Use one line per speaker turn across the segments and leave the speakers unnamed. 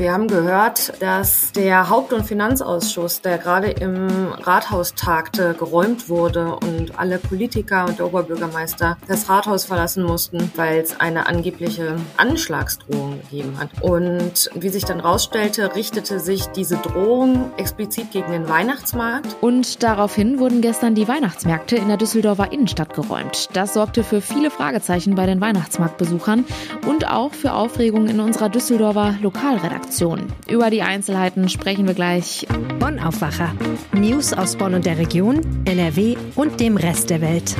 Wir haben gehört, dass der Haupt- und Finanzausschuss, der gerade im Rathaus tagte, geräumt wurde und alle Politiker und der Oberbürgermeister das Rathaus verlassen mussten, weil es eine angebliche Anschlagsdrohung gegeben hat. Und wie sich dann rausstellte, richtete sich diese Drohung explizit gegen den Weihnachtsmarkt.
Und daraufhin wurden gestern die Weihnachtsmärkte in der Düsseldorfer Innenstadt geräumt. Das sorgte für viele Fragezeichen bei den Weihnachtsmarktbesuchern und auch für Aufregung in unserer Düsseldorfer Lokalredaktion. Redaktion. Über die Einzelheiten sprechen wir gleich.
Bonn Aufwacher. News aus Bonn und der Region, NRW und dem Rest der Welt.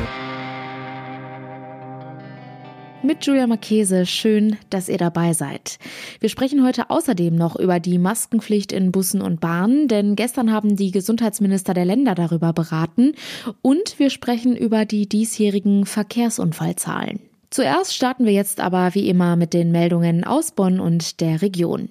Mit Julia Marchese, schön, dass ihr dabei seid. Wir sprechen heute außerdem noch über die Maskenpflicht in Bussen und Bahnen, denn gestern haben die Gesundheitsminister der Länder darüber beraten und wir sprechen über die diesjährigen Verkehrsunfallzahlen. Zuerst starten wir jetzt aber wie immer mit den Meldungen aus Bonn und der Region.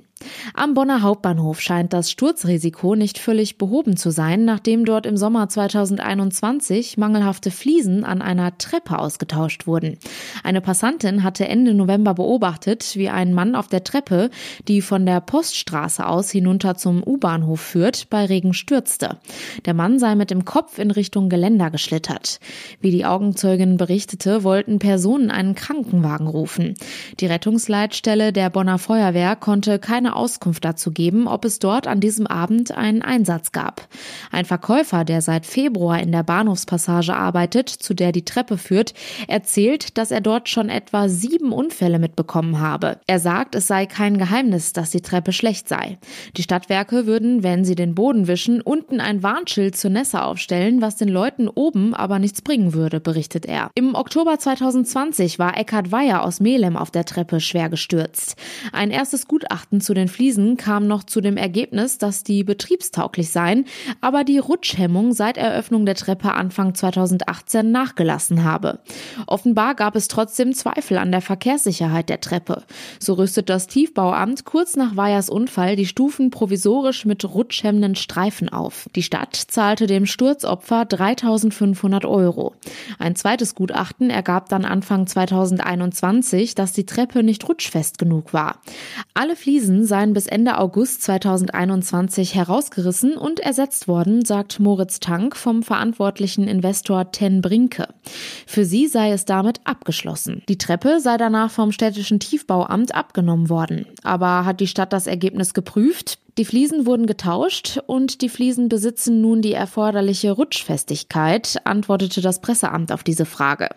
Am Bonner Hauptbahnhof scheint das Sturzrisiko nicht völlig behoben zu sein, nachdem dort im Sommer 2021 mangelhafte Fliesen an einer Treppe ausgetauscht wurden. Eine Passantin hatte Ende November beobachtet, wie ein Mann auf der Treppe, die von der Poststraße aus hinunter zum U-Bahnhof führt, bei Regen stürzte. Der Mann sei mit dem Kopf in Richtung Geländer geschlittert. Wie die Augenzeugin berichtete, wollten Personen einen Krankenwagen rufen. Die Rettungsleitstelle der Bonner Feuerwehr konnte keine keine Auskunft dazu geben, ob es dort an diesem Abend einen Einsatz gab. Ein Verkäufer, der seit Februar in der Bahnhofspassage arbeitet, zu der die Treppe führt, erzählt, dass er dort schon etwa sieben Unfälle mitbekommen habe. Er sagt, es sei kein Geheimnis, dass die Treppe schlecht sei. Die Stadtwerke würden, wenn sie den Boden wischen, unten ein Warnschild zur Nässe aufstellen, was den Leuten oben aber nichts bringen würde, berichtet er. Im Oktober 2020 war Eckhard Weyer aus Melem auf der Treppe schwer gestürzt. Ein erstes Gutachten zu den Fliesen kam noch zu dem Ergebnis, dass die betriebstauglich seien, aber die Rutschhemmung seit Eröffnung der Treppe Anfang 2018 nachgelassen habe. Offenbar gab es trotzdem Zweifel an der Verkehrssicherheit der Treppe. So rüstet das Tiefbauamt kurz nach Weyers Unfall die Stufen provisorisch mit rutschhemmenden Streifen auf. Die Stadt zahlte dem Sturzopfer 3500 Euro. Ein zweites Gutachten ergab dann Anfang 2021, dass die Treppe nicht rutschfest genug war. Alle Fliesen seien bis Ende August 2021 herausgerissen und ersetzt worden, sagt Moritz Tank vom verantwortlichen Investor Ten Brinke. Für sie sei es damit abgeschlossen. Die Treppe sei danach vom städtischen Tiefbauamt abgenommen worden. Aber hat die Stadt das Ergebnis geprüft? Die Fliesen wurden getauscht und die Fliesen besitzen nun die erforderliche Rutschfestigkeit, antwortete das Presseamt auf diese Frage.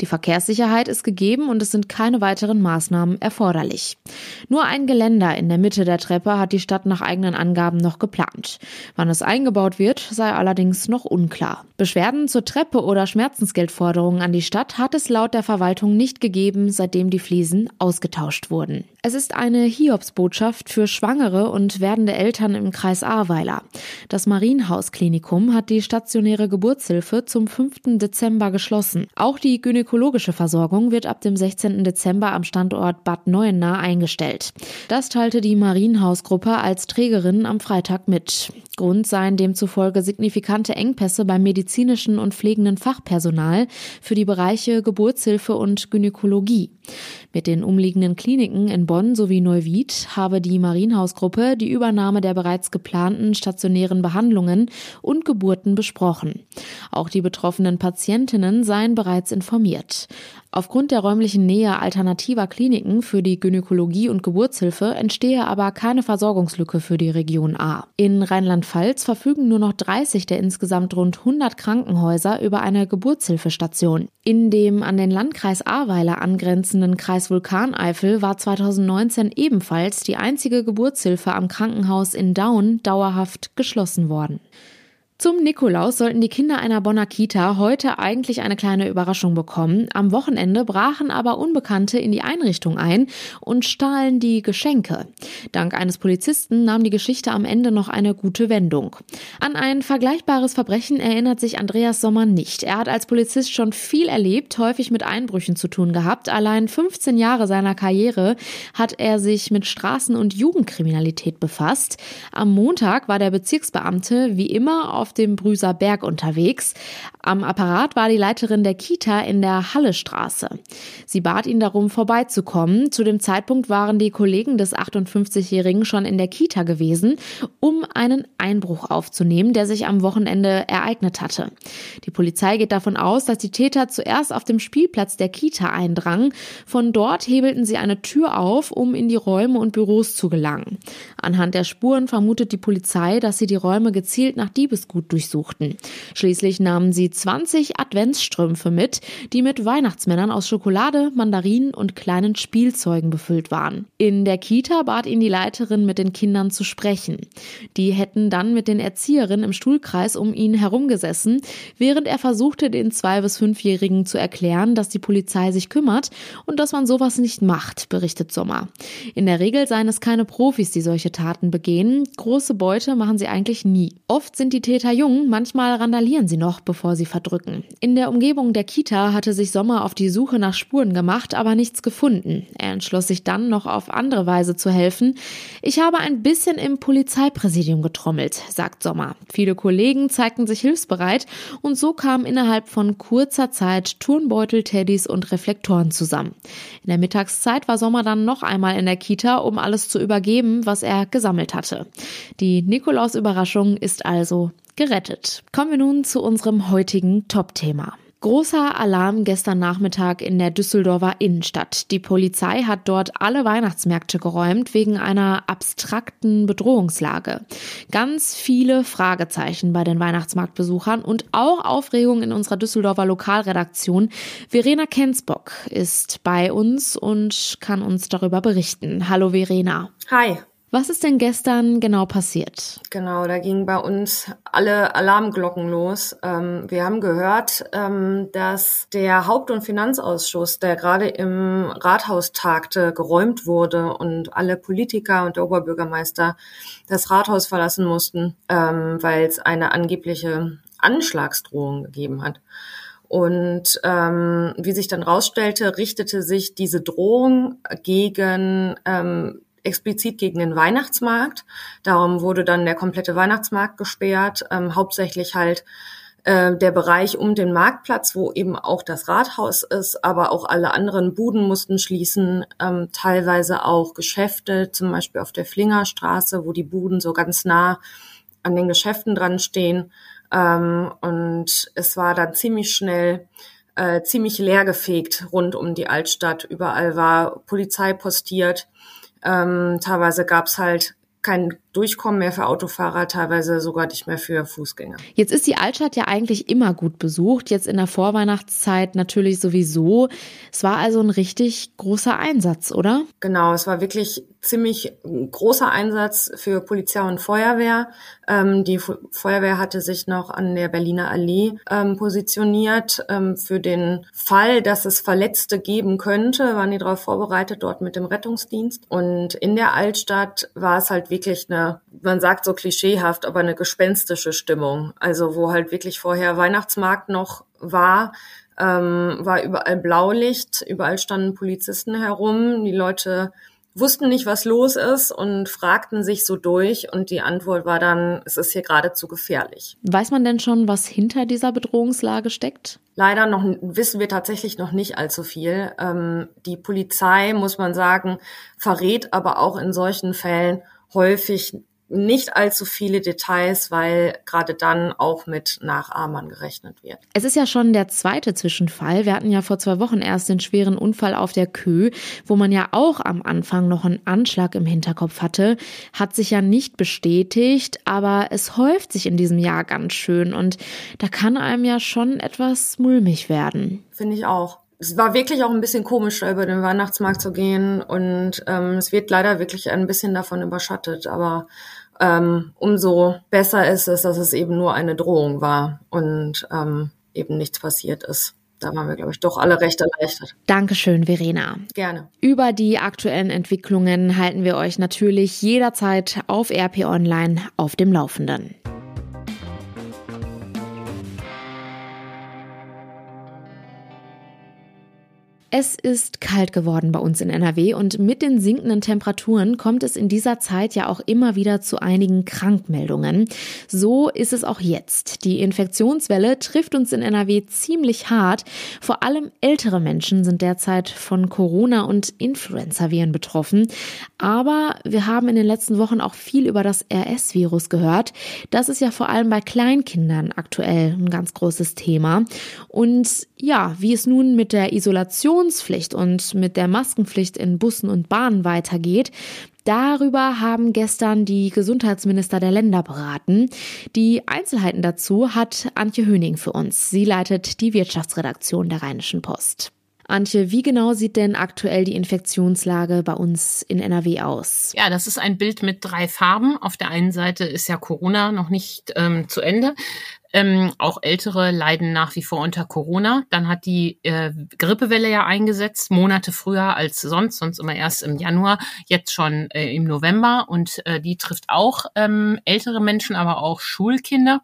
Die Verkehrssicherheit ist gegeben und es sind keine weiteren Maßnahmen erforderlich. Nur ein Geländer in der Mitte der Treppe hat die Stadt nach eigenen Angaben noch geplant. Wann es eingebaut wird, sei allerdings noch unklar. Beschwerden zur Treppe oder Schmerzensgeldforderungen an die Stadt hat es laut der Verwaltung nicht gegeben, seitdem die Fliesen ausgetauscht wurden. Es ist eine Hiobsbotschaft für Schwangere und werden werdende Eltern im Kreis Ahrweiler. Das Marienhausklinikum hat die stationäre Geburtshilfe zum 5. Dezember geschlossen. Auch die gynäkologische Versorgung wird ab dem 16. Dezember am Standort Bad Neuenahr eingestellt. Das teilte die Marienhausgruppe als Trägerin am Freitag mit. Grund seien demzufolge signifikante Engpässe beim medizinischen und pflegenden Fachpersonal für die Bereiche Geburtshilfe und Gynäkologie. Mit den umliegenden Kliniken in Bonn sowie Neuwied habe die Marienhausgruppe die Übernahme der bereits geplanten stationären Behandlungen und Geburten besprochen. Auch die betroffenen Patientinnen seien bereits informiert. Aufgrund der räumlichen Nähe alternativer Kliniken für die Gynäkologie und Geburtshilfe entstehe aber keine Versorgungslücke für die Region A. In Rheinland-Pfalz verfügen nur noch 30 der insgesamt rund 100 Krankenhäuser über eine Geburtshilfestation. In dem an den Landkreis Ahrweiler angrenzenden Kreis Vulkaneifel war 2019 ebenfalls die einzige Geburtshilfe am Krankenhaus in Daun dauerhaft geschlossen worden. Zum Nikolaus sollten die Kinder einer Bonner Kita heute eigentlich eine kleine Überraschung bekommen. Am Wochenende brachen aber Unbekannte in die Einrichtung ein und stahlen die Geschenke. Dank eines Polizisten nahm die Geschichte am Ende noch eine gute Wendung. An ein vergleichbares Verbrechen erinnert sich Andreas Sommer nicht. Er hat als Polizist schon viel erlebt, häufig mit Einbrüchen zu tun gehabt. Allein 15 Jahre seiner Karriere hat er sich mit Straßen- und Jugendkriminalität befasst. Am Montag war der Bezirksbeamte wie immer auf auf dem Brüser Berg unterwegs. Am Apparat war die Leiterin der Kita in der Hallestraße. Sie bat ihn darum, vorbeizukommen. Zu dem Zeitpunkt waren die Kollegen des 58-Jährigen schon in der Kita gewesen, um einen Einbruch aufzunehmen, der sich am Wochenende ereignet hatte. Die Polizei geht davon aus, dass die Täter zuerst auf dem Spielplatz der Kita eindrangen. Von dort hebelten sie eine Tür auf, um in die Räume und Büros zu gelangen. Anhand der Spuren vermutet die Polizei, dass sie die Räume gezielt nach Diebesgut durchsuchten. Schließlich nahmen sie 20 Adventsstrümpfe mit, die mit Weihnachtsmännern aus Schokolade, Mandarinen und kleinen Spielzeugen befüllt waren. In der Kita bat ihn die Leiterin, mit den Kindern zu sprechen. Die hätten dann mit den Erzieherinnen im Stuhlkreis um ihn herumgesessen, während er versuchte, den zwei- bis fünfjährigen zu erklären, dass die Polizei sich kümmert und dass man sowas nicht macht, berichtet Sommer. In der Regel seien es keine Profis, die solche Taten begehen. Große Beute machen sie eigentlich nie. Oft sind die Täter jung, manchmal randalieren sie noch, bevor sie verdrücken. In der Umgebung der Kita hatte sich Sommer auf die Suche nach Spuren gemacht, aber nichts gefunden. Er entschloss sich dann, noch auf andere Weise zu helfen. Ich habe ein bisschen im Polizeipräsidium getrommelt, sagt Sommer. Viele Kollegen zeigten sich hilfsbereit und so kamen innerhalb von kurzer Zeit Turnbeutel, Teddys und Reflektoren zusammen. In der Mittagszeit war Sommer dann noch einmal in der Kita, um alles zu übergeben, was er gesammelt hatte. Die Nikolaus-Überraschung ist also gerettet. Kommen wir nun zu unserem heutigen Top-Thema. Großer Alarm gestern Nachmittag in der Düsseldorfer Innenstadt. Die Polizei hat dort alle Weihnachtsmärkte geräumt wegen einer abstrakten Bedrohungslage. Ganz viele Fragezeichen bei den Weihnachtsmarktbesuchern und auch Aufregung in unserer Düsseldorfer Lokalredaktion. Verena Kensbock ist bei uns und kann uns darüber berichten. Hallo Verena.
Hi.
Was ist denn gestern genau passiert?
Genau, da gingen bei uns alle Alarmglocken los. Ähm, wir haben gehört, ähm, dass der Haupt- und Finanzausschuss, der gerade im Rathaus tagte, geräumt wurde und alle Politiker und der Oberbürgermeister das Rathaus verlassen mussten, ähm, weil es eine angebliche Anschlagsdrohung gegeben hat. Und ähm, wie sich dann rausstellte, richtete sich diese Drohung gegen ähm, explizit gegen den Weihnachtsmarkt. Darum wurde dann der komplette Weihnachtsmarkt gesperrt, ähm, hauptsächlich halt äh, der Bereich um den Marktplatz, wo eben auch das Rathaus ist, aber auch alle anderen Buden mussten schließen, ähm, teilweise auch Geschäfte, zum Beispiel auf der Flingerstraße, wo die Buden so ganz nah an den Geschäften dran stehen. Ähm, und es war dann ziemlich schnell äh, ziemlich leergefegt rund um die Altstadt. Überall war Polizei postiert. Ähm, teilweise gab's halt kein Durchkommen mehr für Autofahrer, teilweise sogar nicht mehr für Fußgänger.
Jetzt ist die Altstadt ja eigentlich immer gut besucht, jetzt in der Vorweihnachtszeit natürlich sowieso. Es war also ein richtig großer Einsatz, oder?
Genau, es war wirklich ziemlich großer Einsatz für Polizei und Feuerwehr. Ähm, die Feuerwehr hatte sich noch an der Berliner Allee ähm, positioniert. Ähm, für den Fall, dass es Verletzte geben könnte, waren die darauf vorbereitet, dort mit dem Rettungsdienst. Und in der Altstadt war es halt wirklich eine, man sagt so klischeehaft, aber eine gespenstische Stimmung. Also wo halt wirklich vorher Weihnachtsmarkt noch war, ähm, war überall Blaulicht, überall standen Polizisten herum. Die Leute wussten nicht, was los ist und fragten sich so durch und die Antwort war dann, es ist hier geradezu gefährlich.
Weiß man denn schon, was hinter dieser Bedrohungslage steckt?
Leider noch wissen wir tatsächlich noch nicht allzu viel. Ähm, die Polizei, muss man sagen, verrät aber auch in solchen Fällen häufig nicht allzu viele Details, weil gerade dann auch mit Nachahmern gerechnet wird.
Es ist ja schon der zweite Zwischenfall. Wir hatten ja vor zwei Wochen erst den schweren Unfall auf der Kö, wo man ja auch am Anfang noch einen Anschlag im Hinterkopf hatte. Hat sich ja nicht bestätigt, aber es häuft sich in diesem Jahr ganz schön und da kann einem ja schon etwas mulmig werden.
Finde ich auch es war wirklich auch ein bisschen komisch, da über den Weihnachtsmarkt zu gehen und ähm, es wird leider wirklich ein bisschen davon überschattet, aber ähm, umso besser ist es, dass es eben nur eine Drohung war und ähm, eben nichts passiert ist. Da waren wir, glaube ich, doch alle recht erleichtert.
Dankeschön, Verena.
Gerne.
Über die aktuellen Entwicklungen halten wir euch natürlich jederzeit auf RP Online auf dem Laufenden. Es ist kalt geworden bei uns in NRW und mit den sinkenden Temperaturen kommt es in dieser Zeit ja auch immer wieder zu einigen Krankmeldungen. So ist es auch jetzt. Die Infektionswelle trifft uns in NRW ziemlich hart. Vor allem ältere Menschen sind derzeit von Corona und Influenza-Viren betroffen. Aber wir haben in den letzten Wochen auch viel über das RS-Virus gehört. Das ist ja vor allem bei Kleinkindern aktuell ein ganz großes Thema. Und ja, wie es nun mit der Isolation Demonstrationspflicht und mit der Maskenpflicht in Bussen und Bahnen weitergeht, Darüber haben gestern die Gesundheitsminister der Länder beraten. Die Einzelheiten dazu hat Antje Höning für uns. Sie leitet die Wirtschaftsredaktion der Rheinischen Post. Antje, wie genau sieht denn aktuell die Infektionslage bei uns in NRW aus?
Ja, das ist ein Bild mit drei Farben. Auf der einen Seite ist ja Corona noch nicht ähm, zu Ende. Ähm, auch Ältere leiden nach wie vor unter Corona. Dann hat die äh, Grippewelle ja eingesetzt, Monate früher als sonst, sonst immer erst im Januar, jetzt schon äh, im November. Und äh, die trifft auch ähm, ältere Menschen, aber auch Schulkinder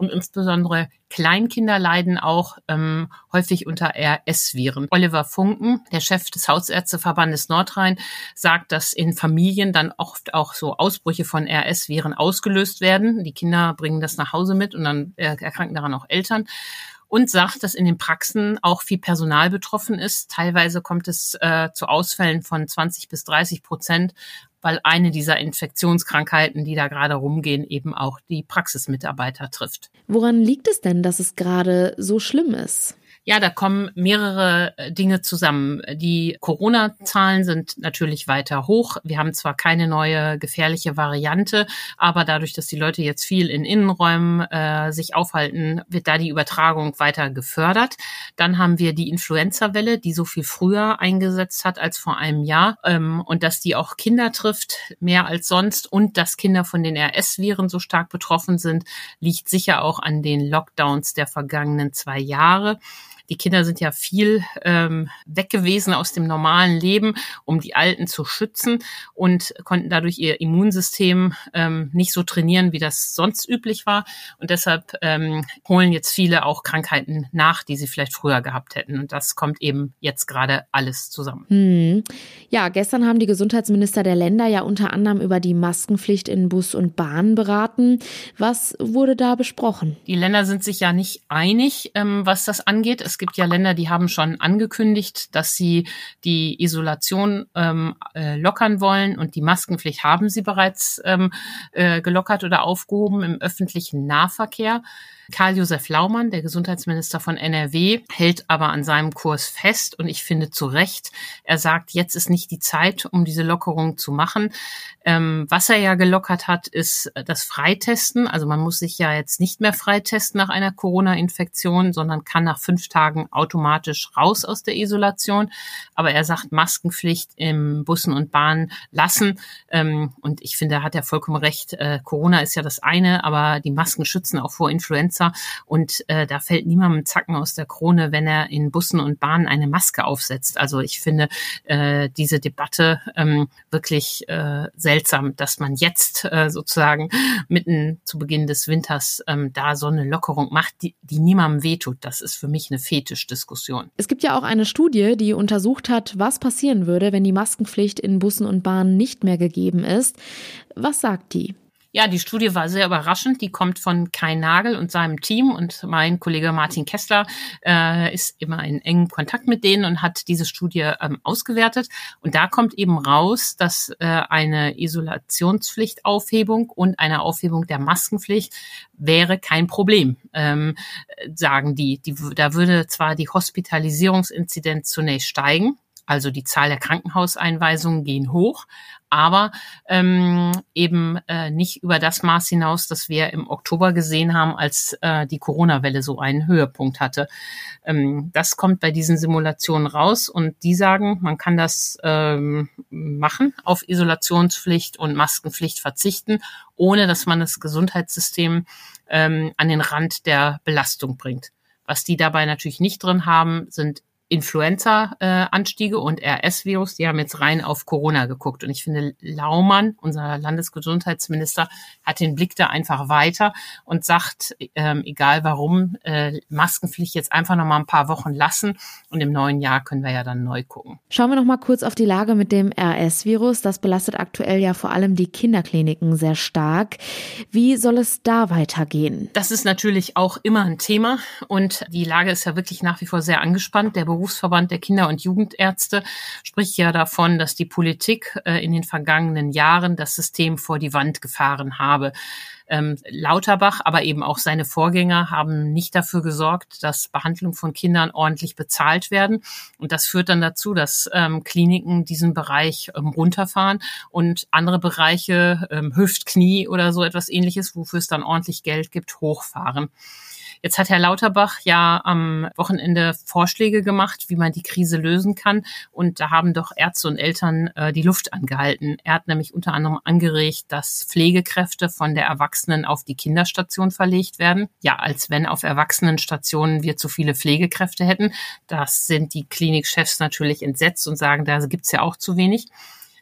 und insbesondere Kleinkinder leiden auch ähm, häufig unter RS-Viren. Oliver Funken, der Chef des Hausärzteverbandes Nordrhein, sagt, dass in Familien dann oft auch so Ausbrüche von RS-Viren ausgelöst werden. Die Kinder bringen das nach Hause mit und dann äh, erkranken daran auch Eltern und sagt, dass in den Praxen auch viel Personal betroffen ist. Teilweise kommt es äh, zu Ausfällen von 20 bis 30 Prozent weil eine dieser Infektionskrankheiten, die da gerade rumgehen, eben auch die Praxismitarbeiter trifft.
Woran liegt es denn, dass es gerade so schlimm ist?
Ja, da kommen mehrere äh, Dinge zusammen. Die Corona-Zahlen sind natürlich weiter hoch. Wir haben zwar keine neue gefährliche Variante, aber dadurch, dass die Leute jetzt viel in Innenräumen äh, sich aufhalten, wird da die Übertragung weiter gefördert. Dann haben wir die Influenza-Welle, die so viel früher eingesetzt hat als vor einem Jahr ähm, und dass die auch Kinder trifft, mehr als sonst und dass Kinder von den RS-Viren so stark betroffen sind, liegt sicher auch an den Lockdowns der vergangenen zwei Jahre. Die Kinder sind ja viel ähm, weg gewesen aus dem normalen Leben, um die Alten zu schützen und konnten dadurch ihr Immunsystem ähm, nicht so trainieren, wie das sonst üblich war. Und deshalb ähm, holen jetzt viele auch Krankheiten nach, die sie vielleicht früher gehabt hätten. Und das kommt eben jetzt gerade alles zusammen.
Hm. Ja, gestern haben die Gesundheitsminister der Länder ja unter anderem über die Maskenpflicht in Bus und Bahn beraten. Was wurde da besprochen?
Die Länder sind sich ja nicht einig, ähm, was das angeht. Es gibt ja Länder, die haben schon angekündigt, dass sie die Isolation ähm, äh, lockern wollen und die Maskenpflicht haben sie bereits ähm, äh, gelockert oder aufgehoben im öffentlichen Nahverkehr. Karl-Josef Laumann, der Gesundheitsminister von NRW, hält aber an seinem Kurs fest und ich finde zu Recht. Er sagt, jetzt ist nicht die Zeit, um diese Lockerung zu machen. Ähm, was er ja gelockert hat, ist das Freitesten. Also man muss sich ja jetzt nicht mehr freitesten nach einer Corona-Infektion, sondern kann nach fünf Tagen automatisch raus aus der Isolation. Aber er sagt Maskenpflicht im Bussen und Bahnen lassen. Ähm, und ich finde, hat er vollkommen recht. Äh, Corona ist ja das eine, aber die Masken schützen auch vor Influenza Influencer und äh, da fällt niemandem Zacken aus der Krone, wenn er in Bussen und Bahnen eine Maske aufsetzt. Also ich finde äh, diese Debatte ähm, wirklich äh, seltsam, dass man jetzt äh, sozusagen mitten zu Beginn des Winters ähm, da so eine Lockerung macht, die, die niemandem wehtut. Das ist für mich eine Fetischdiskussion.
Es gibt ja auch eine Studie, die untersucht hat, was passieren würde, wenn die Maskenpflicht in Bussen und Bahnen nicht mehr gegeben ist. Was sagt die?
Ja, die Studie war sehr überraschend. Die kommt von Kai Nagel und seinem Team und mein Kollege Martin Kessler äh, ist immer in engem Kontakt mit denen und hat diese Studie ähm, ausgewertet. Und da kommt eben raus, dass äh, eine Isolationspflichtaufhebung und eine Aufhebung der Maskenpflicht wäre kein Problem, ähm, sagen die. die. Da würde zwar die Hospitalisierungsinzidenz zunächst steigen, also die Zahl der Krankenhauseinweisungen gehen hoch, aber ähm, eben äh, nicht über das Maß hinaus, das wir im Oktober gesehen haben, als äh, die Corona-Welle so einen Höhepunkt hatte. Ähm, das kommt bei diesen Simulationen raus und die sagen, man kann das ähm, machen, auf Isolationspflicht und Maskenpflicht verzichten, ohne dass man das Gesundheitssystem ähm, an den Rand der Belastung bringt. Was die dabei natürlich nicht drin haben, sind Influenza-Anstiege und RS-Virus. Die haben jetzt rein auf Corona geguckt. Und ich finde, Laumann, unser Landesgesundheitsminister, hat den Blick da einfach weiter und sagt, ähm, egal warum, äh, Maskenpflicht jetzt einfach noch mal ein paar Wochen lassen. Und im neuen Jahr können wir ja dann neu gucken.
Schauen wir noch mal kurz auf die Lage mit dem RS-Virus. Das belastet aktuell ja vor allem die Kinderkliniken sehr stark. Wie soll es da weitergehen?
Das ist natürlich auch immer ein Thema. Und die Lage ist ja wirklich nach wie vor sehr angespannt. Der Berufsverband der Kinder- und Jugendärzte spricht ja davon, dass die Politik äh, in den vergangenen Jahren das System vor die Wand gefahren habe. Ähm, Lauterbach, aber eben auch seine Vorgänger haben nicht dafür gesorgt, dass Behandlung von Kindern ordentlich bezahlt werden. Und das führt dann dazu, dass ähm, Kliniken diesen Bereich ähm, runterfahren und andere Bereiche, ähm, Hüft, Knie oder so etwas ähnliches, wofür es dann ordentlich Geld gibt, hochfahren. Jetzt hat Herr Lauterbach ja am Wochenende Vorschläge gemacht, wie man die Krise lösen kann. Und da haben doch Ärzte und Eltern äh, die Luft angehalten. Er hat nämlich unter anderem angeregt, dass Pflegekräfte von der Erwachsenen auf die Kinderstation verlegt werden. Ja, als wenn auf Erwachsenenstationen wir zu viele Pflegekräfte hätten. Das sind die Klinikchefs natürlich entsetzt und sagen, da gibt's ja auch zu wenig.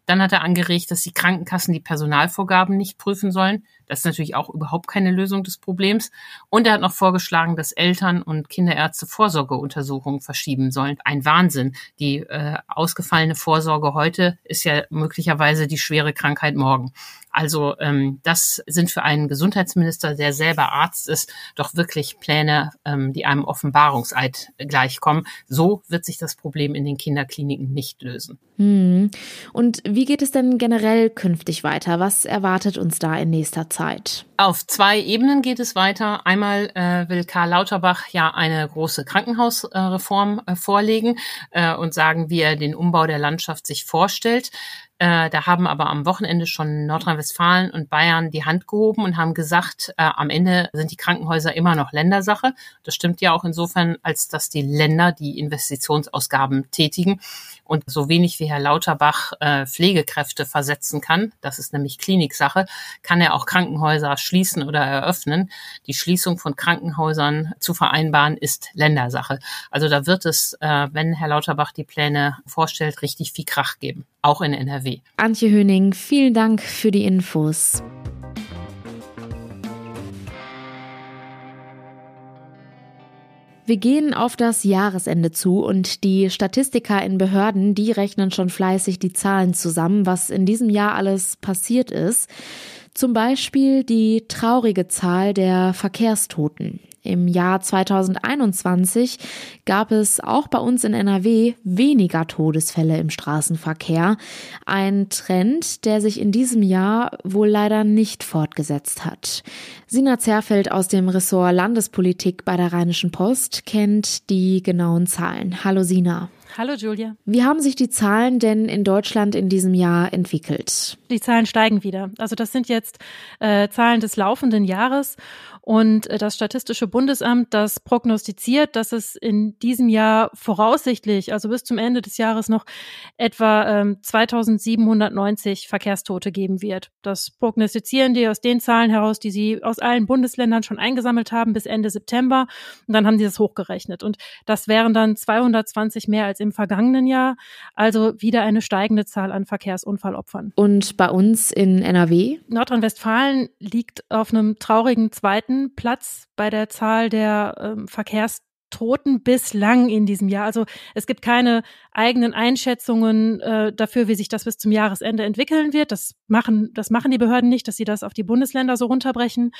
Dann hat er angeregt, dass die Krankenkassen die Personalvorgaben nicht prüfen sollen. Das ist natürlich auch überhaupt keine Lösung des Problems. Und er hat noch vorgeschlagen, dass Eltern und Kinderärzte Vorsorgeuntersuchungen verschieben sollen. Ein Wahnsinn. Die äh, ausgefallene Vorsorge heute ist ja möglicherweise die schwere Krankheit morgen. Also ähm, das sind für einen Gesundheitsminister, der selber Arzt ist, doch wirklich Pläne, ähm, die einem Offenbarungseid gleichkommen. So wird sich das Problem in den Kinderkliniken nicht lösen.
Hm. Und wie geht es denn generell künftig weiter? Was erwartet uns da in nächster Zeit?
Auf zwei Ebenen geht es weiter. Einmal äh, will Karl Lauterbach ja eine große Krankenhausreform äh, vorlegen äh, und sagen, wie er den Umbau der Landschaft sich vorstellt. Äh, da haben aber am Wochenende schon Nordrhein-Westfalen und Bayern die Hand gehoben und haben gesagt, äh, am Ende sind die Krankenhäuser immer noch Ländersache. Das stimmt ja auch insofern, als dass die Länder die Investitionsausgaben tätigen und so wenig wie Herr Lauterbach äh, Pflegekräfte versetzen kann, das ist nämlich Kliniksache, kann er auch Krankenhäuser schließen oder eröffnen. Die Schließung von Krankenhäusern zu vereinbaren ist Ländersache. Also da wird es, äh, wenn Herr Lauterbach die Pläne vorstellt, richtig viel Krach geben, auch in NRW.
Antje Höning, vielen Dank für die Infos. Wir gehen auf das Jahresende zu und die Statistiker in Behörden, die rechnen schon fleißig die Zahlen zusammen, was in diesem Jahr alles passiert ist. Zum Beispiel die traurige Zahl der Verkehrstoten. Im Jahr 2021 gab es auch bei uns in NRW weniger Todesfälle im Straßenverkehr. Ein Trend, der sich in diesem Jahr wohl leider nicht fortgesetzt hat. Sina Zerfeld aus dem Ressort Landespolitik bei der Rheinischen Post kennt die genauen Zahlen. Hallo Sina.
Hallo Julia.
Wie haben sich die Zahlen denn in Deutschland in diesem Jahr entwickelt?
Die Zahlen steigen wieder. Also das sind jetzt äh, Zahlen des laufenden Jahres und äh, das Statistische Bundesamt, das prognostiziert, dass es in diesem Jahr voraussichtlich, also bis zum Ende des Jahres noch etwa ähm, 2790 Verkehrstote geben wird. Das prognostizieren die aus den Zahlen heraus, die sie aus allen Bundesländern schon eingesammelt haben bis Ende September. Und dann haben sie das hochgerechnet. Und das wären dann 220 mehr als im vergangenen Jahr. Also wieder eine steigende Zahl an Verkehrsunfallopfern.
Und bei uns in NRW?
Nordrhein-Westfalen liegt auf einem traurigen zweiten Platz bei der Zahl der ähm, Verkehrstoten bislang in diesem Jahr. Also es gibt keine eigenen Einschätzungen äh, dafür, wie sich das bis zum Jahresende entwickeln wird. Das machen, das machen die Behörden nicht, dass sie das auf die Bundesländer so runterbrechen.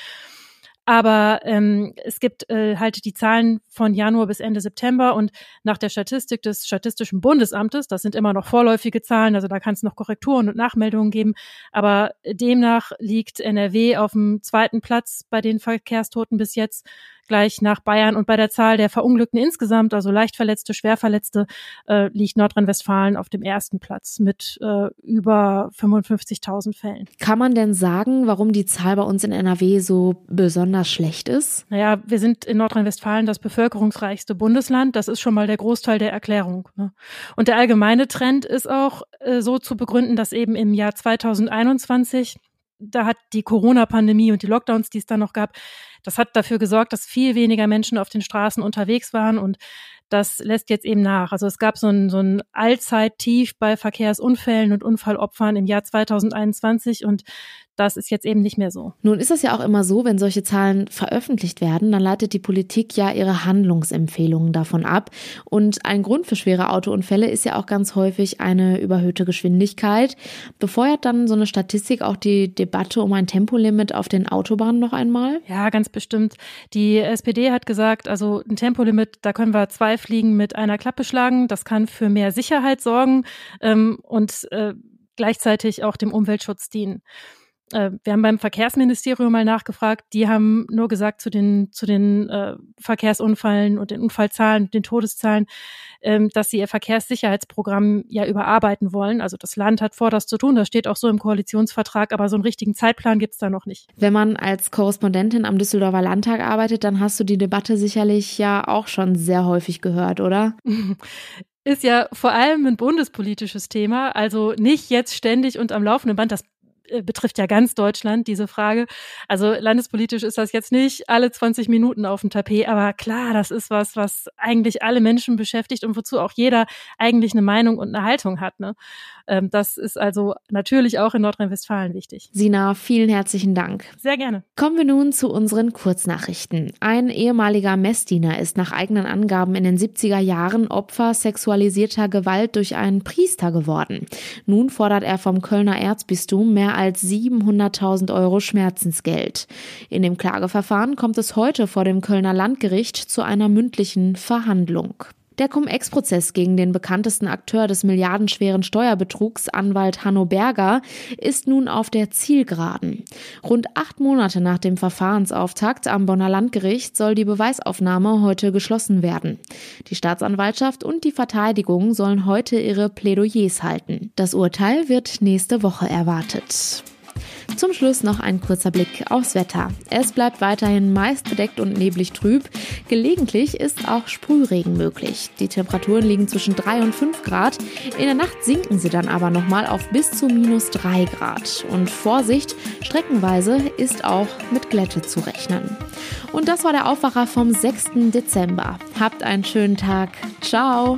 Aber ähm, es gibt äh, halt die Zahlen von Januar bis Ende September und nach der Statistik des Statistischen Bundesamtes, das sind immer noch vorläufige Zahlen, also da kann es noch Korrekturen und Nachmeldungen geben, aber demnach liegt NRW auf dem zweiten Platz bei den Verkehrstoten bis jetzt gleich nach Bayern. Und bei der Zahl der Verunglückten insgesamt, also Leichtverletzte, Schwerverletzte, äh, liegt Nordrhein-Westfalen auf dem ersten Platz mit äh, über 55.000 Fällen.
Kann man denn sagen, warum die Zahl bei uns in NRW so besonders schlecht ist?
Naja, wir sind in Nordrhein-Westfalen das bevölkerungsreichste Bundesland. Das ist schon mal der Großteil der Erklärung. Ne? Und der allgemeine Trend ist auch äh, so zu begründen, dass eben im Jahr 2021 da hat die Corona-Pandemie und die Lockdowns, die es da noch gab, das hat dafür gesorgt, dass viel weniger Menschen auf den Straßen unterwegs waren und das lässt jetzt eben nach. Also es gab so ein, so ein Allzeittief bei Verkehrsunfällen und Unfallopfern im Jahr 2021 und das ist jetzt eben nicht mehr so.
Nun ist es ja auch immer so, wenn solche Zahlen veröffentlicht werden, dann leitet die Politik ja ihre Handlungsempfehlungen davon ab. Und ein Grund für schwere Autounfälle ist ja auch ganz häufig eine überhöhte Geschwindigkeit. Befeuert dann so eine Statistik auch die Debatte um ein Tempolimit auf den Autobahnen noch einmal?
Ja, ganz bestimmt. Die SPD hat gesagt, also ein Tempolimit, da können wir zwei Fliegen mit einer Klappe schlagen. Das kann für mehr Sicherheit sorgen ähm, und äh, gleichzeitig auch dem Umweltschutz dienen äh, wir haben beim Verkehrsministerium mal nachgefragt, die haben nur gesagt zu den, zu den äh, Verkehrsunfällen und den Unfallzahlen, den Todeszahlen, ähm, dass sie ihr Verkehrssicherheitsprogramm ja überarbeiten wollen. Also das Land hat vor, das zu tun. Das steht auch so im Koalitionsvertrag, aber so einen richtigen Zeitplan gibt's da noch nicht.
Wenn man als Korrespondentin am Düsseldorfer Landtag arbeitet, dann hast du die Debatte sicherlich ja auch schon sehr häufig gehört, oder?
ist ja vor allem ein bundespolitisches Thema, also nicht jetzt ständig und am laufenden Band. Das betrifft ja ganz Deutschland, diese Frage. Also landespolitisch ist das jetzt nicht alle 20 Minuten auf dem Tapet, aber klar, das ist was, was eigentlich alle Menschen beschäftigt und wozu auch jeder eigentlich eine Meinung und eine Haltung hat. Ne? Ähm, das ist also natürlich auch in Nordrhein-Westfalen wichtig.
Sina, vielen herzlichen Dank.
Sehr gerne.
Kommen wir nun zu unseren Kurznachrichten. Ein ehemaliger Messdiener ist nach eigenen Angaben in den 70er Jahren Opfer sexualisierter Gewalt durch einen Priester geworden. Nun fordert er vom Kölner Erzbistum mehr als 700.000 Euro Schmerzensgeld. In dem Klageverfahren kommt es heute vor dem Kölner Landgericht zu einer mündlichen Verhandlung. Der Cum-Ex-Prozess gegen den bekanntesten Akteur des milliardenschweren Steuerbetrugs, Anwalt Hanno Berger, ist nun auf der Zielgeraden. Rund acht Monate nach dem Verfahrensauftakt am Bonner Landgericht soll die Beweisaufnahme heute geschlossen werden. Die Staatsanwaltschaft und die Verteidigung sollen heute ihre Plädoyers halten. Das Urteil wird nächste Woche erwartet. Zum Schluss noch ein kurzer Blick aufs Wetter. Es bleibt weiterhin meist bedeckt und neblig trüb. Gelegentlich ist auch Sprühregen möglich. Die Temperaturen liegen zwischen 3 und 5 Grad. In der Nacht sinken sie dann aber nochmal auf bis zu minus 3 Grad. Und Vorsicht, streckenweise ist auch mit Glätte zu rechnen. Und das war der Aufwacher vom 6. Dezember. Habt einen schönen Tag. Ciao.